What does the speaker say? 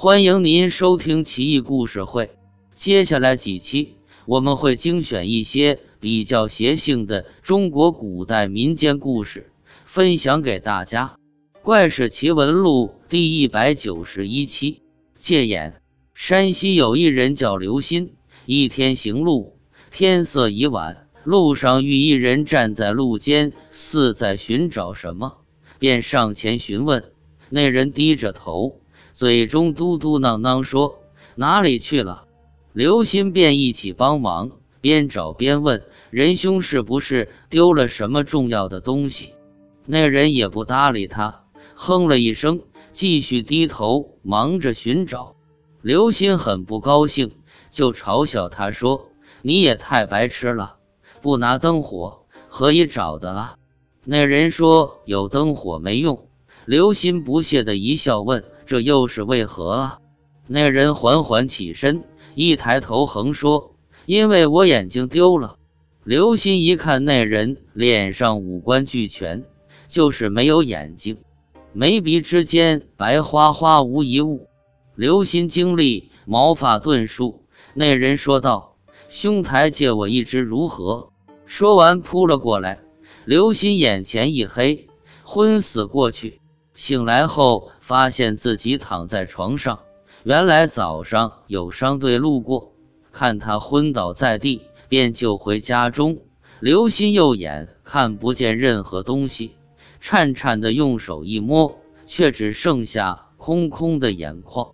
欢迎您收听奇异故事会。接下来几期我们会精选一些比较邪性的中国古代民间故事，分享给大家。《怪事奇闻录》第一百九十一期：戒眼。山西有一人叫刘鑫，一天行路，天色已晚，路上遇一人站在路间，似在寻找什么，便上前询问。那人低着头。嘴中嘟嘟囔囔说：“哪里去了？”刘鑫便一起帮忙，边找边问：“仁兄是不是丢了什么重要的东西？”那人也不搭理他，哼了一声，继续低头忙着寻找。刘鑫很不高兴，就嘲笑他说：“你也太白痴了，不拿灯火何以找的啊？”那人说：“有灯火没用。”刘鑫不屑的一笑，问。这又是为何啊？那人缓缓起身，一抬头横说：“因为我眼睛丢了。”刘鑫一看那人脸上五官俱全，就是没有眼睛，眉鼻之间白花花无一物。刘鑫经历毛发顿竖，那人说道：“兄台借我一只如何？”说完扑了过来，刘鑫眼前一黑，昏死过去。醒来后，发现自己躺在床上。原来早上有商队路过，看他昏倒在地，便救回家中。刘鑫右眼看不见任何东西，颤颤的用手一摸，却只剩下空空的眼眶。